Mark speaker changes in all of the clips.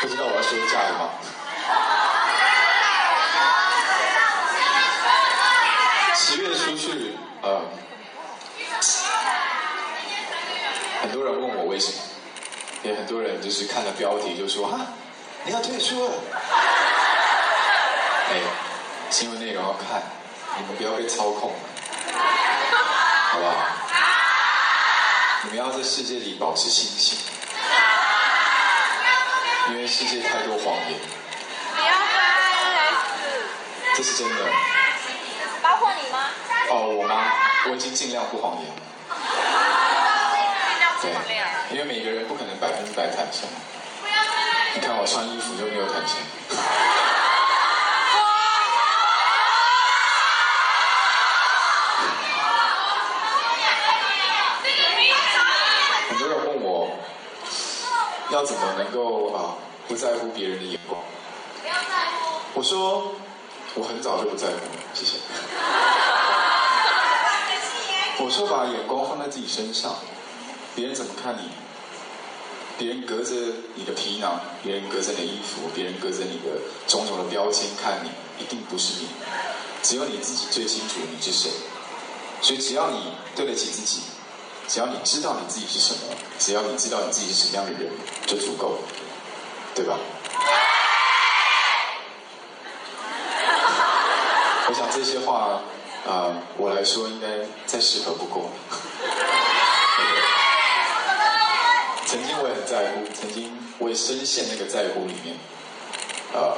Speaker 1: 不知道我要休假了吗？十月出去，呃，很多人问我为什么，也很多人就是看了标题就说啊，你要退出了。哎，新闻内容要看，你们不要被操控，好不好？你们要在世界里保持清醒，因为世界太多谎言。
Speaker 2: 你要拍，
Speaker 1: 这是真的。
Speaker 2: 包括你吗？
Speaker 1: 哦，我吗？我已经尽量不谎言了。对，因为每个人不可能百分之百坦诚。你看我穿衣服就没有坦诚。很多人问我，要怎么能够啊不在乎别人的眼光？
Speaker 2: 不要在乎。
Speaker 1: 我说，我很早就不在乎了，谢谢。我说把眼光放在自己身上，别人怎么看你？别人隔着你的皮囊，别人隔着你的衣服，别人隔着你的种种的标签看你，一定不是你。只有你自己最清楚你是谁。所以只要你对得起自己，只要你知道你自己是什么，只要你知道你自己是什么样的人，就足够了，对吧？我想这些话，啊、我来说应该再适合不过。曾经我也很在乎，曾经我也深陷那个在乎里面，呃，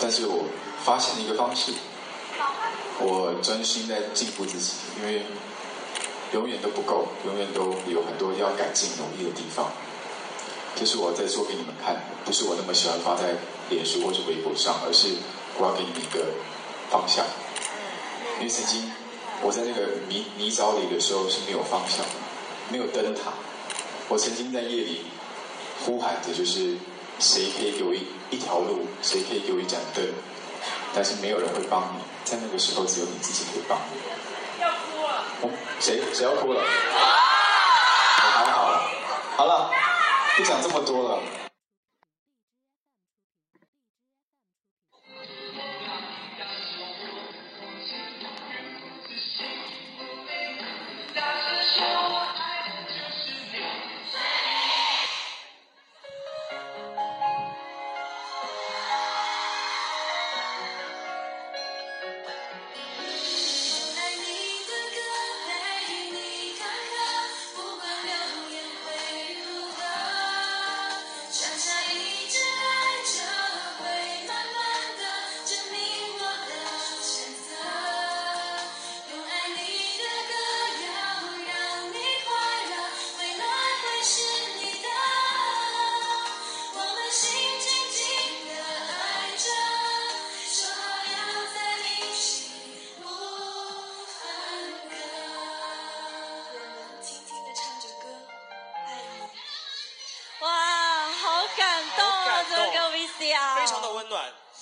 Speaker 1: 但是我发现了一个方式，我专心在进步自己，因为永远都不够，永远都有很多要改进努力的地方。这是我在做给你们看，不是我那么喜欢发在脸书或者微博上，而是我要给你们一个方向。因为曾经我在那个泥泥沼里的时候是没有方向，没有灯塔。我曾经在夜里呼喊着，就是谁可以给我一一条路，谁可以给我一盏灯，但是没有人会帮你，在那个时候只有你自己可以帮你。谁谁要哭了？我还好了，好了，不讲这么多了。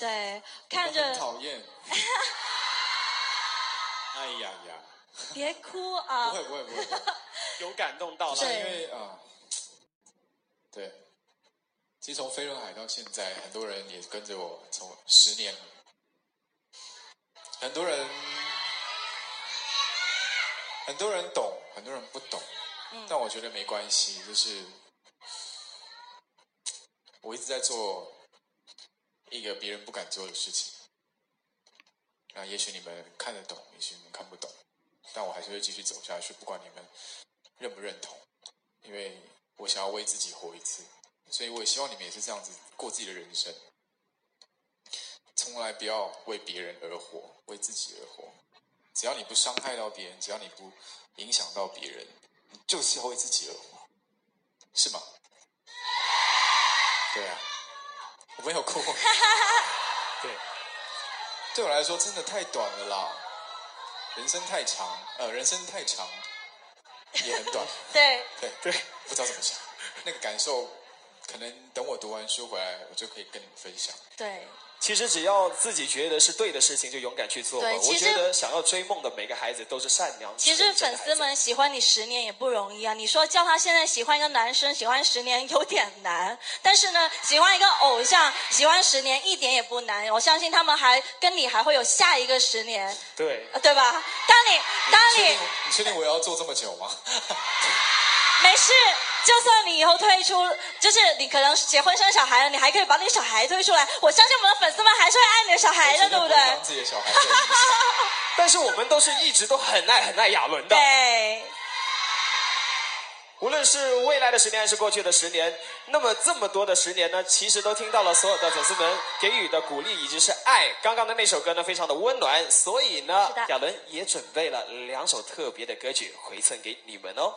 Speaker 2: 对，看
Speaker 1: 我很
Speaker 2: 着
Speaker 1: 讨厌。哎呀呀，
Speaker 2: 别哭啊。
Speaker 1: 不！会不会不会，
Speaker 3: 有感动到
Speaker 1: 不是
Speaker 3: 了。
Speaker 1: 因为啊、对，其实从飞轮海到现在，很多人也跟着我从十年。了，很多人很多人懂，很多人不懂，
Speaker 2: 嗯。
Speaker 1: 但我觉得没关系，就是我一直在做一个别人不敢做的事情。那也许你们看得懂，也许你们看不懂，但我还是会继续走下去，不管你们认不认同，因为我想要为自己活一次，所以我也希望你们也是这样子过自己的人生，从来不要为别人而活，为自己而活。只要你不伤害到别人，只要你不影响到别人，你就是要为自己而活，是吗？对啊，我没有哭。
Speaker 3: 对，
Speaker 1: 对我来说真的太短了啦，人生太长，呃，人生太长，也很短。
Speaker 2: 对，
Speaker 1: 对对，不知道怎么想，那个感受，可能等我读完书回来，我就可以跟你们分享。
Speaker 2: 对，
Speaker 3: 其实只要自己觉得是对的事情，就勇敢去做吧。我觉得想要追梦的每个孩子都是善良。
Speaker 2: 其实粉丝们喜欢你十年也不容易啊！你说叫他现在喜欢一个男生，喜欢十年有点难，但是呢，喜欢一个偶像，喜欢十年一点也不难。我相信他们还跟你还会有下一个十年，
Speaker 3: 对，
Speaker 2: 呃对吧？当你当你
Speaker 1: 你确定你确定我要做这么久吗？
Speaker 2: 没事，就算你以后退出，就是你可能结婚生小孩了，你还可以把你小孩推出来。我相信我们的粉丝们还是会爱你的小孩的，对不对？
Speaker 1: 自己的小孩
Speaker 3: 但是我们都是一直都很爱很爱亚伦的。
Speaker 2: 对，
Speaker 3: 无论是未来的十年还是过去的十年，那么这么多的十年呢，其实都听到了所有的粉丝们给予的鼓励以及是爱。刚刚的那首歌呢，非常的温暖，所以呢亚伦也准备了两首特别的歌曲回赠给你们哦。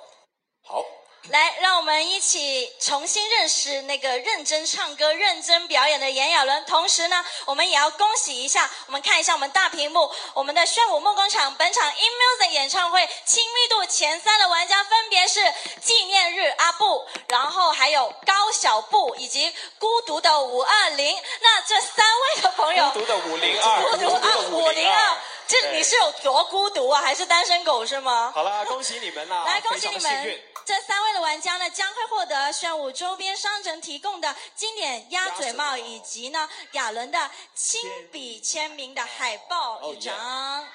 Speaker 1: 好，
Speaker 2: 来，让我们一起重新认识那个认真唱歌、认真表演的炎亚纶。同时呢，我们也要恭喜一下，我们看一下我们大屏幕，我们的炫舞梦工厂本场 In Music 演唱会亲密度前三的玩家分别是纪念日阿布，然后还有高小布以及孤独的五二零。那这三位的朋友，
Speaker 3: 孤独的五零二，
Speaker 2: 孤独啊五零二，这
Speaker 3: 对
Speaker 2: 你是有多孤独啊？还是单身狗是吗？
Speaker 3: 好啦，恭喜你们啦！
Speaker 2: 来，恭喜你们
Speaker 3: 幸运！！
Speaker 2: 这三位的玩家呢，将会获得炫舞周边商城提供的经典鸭嘴帽，以及呢亚伦的亲笔签名的海报
Speaker 1: 哦
Speaker 2: 一张。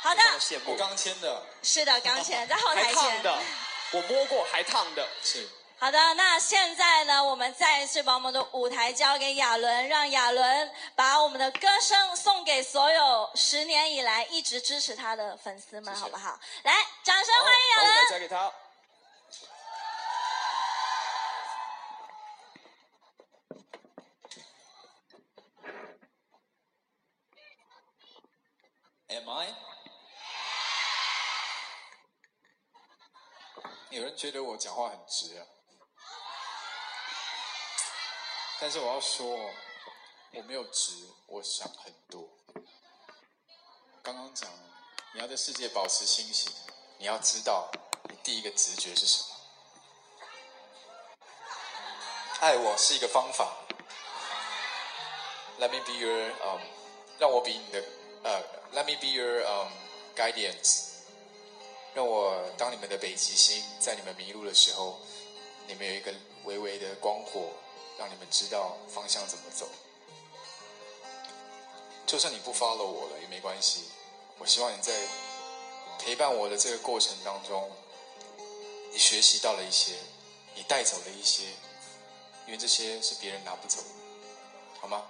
Speaker 2: 好的
Speaker 1: 我刚签的
Speaker 2: 是的，刚签 在后台签。
Speaker 3: 烫的，我摸过还烫的。
Speaker 1: 是
Speaker 2: 好的，那现在呢，我们再一次把我们的舞台交给亚伦，让亚伦把我们的歌声送给所有十年以来一直支持他的粉丝们，
Speaker 1: 谢谢
Speaker 2: 好不好？来，掌声欢迎亚
Speaker 3: 把舞台
Speaker 2: 伦！
Speaker 3: 交给他。
Speaker 1: Am I？有人觉得我讲话很直啊，但是我要说，我没有直，我想很多。刚刚讲，你要对世界保持清醒，你要知道你第一个直觉是什么。爱我是一个方法。Let me be your um，让我比你的呃，Let me be your um guidance，让我当你们的北极星，在你们迷路的时候，你们有一个微微的光火，让你们知道方向怎么走。就算你不 follow 我了也没关系，我希望你在陪伴我的这个过程当中，你学习到了一些，你带走了一些，因为这些是别人拿不走的，好吗？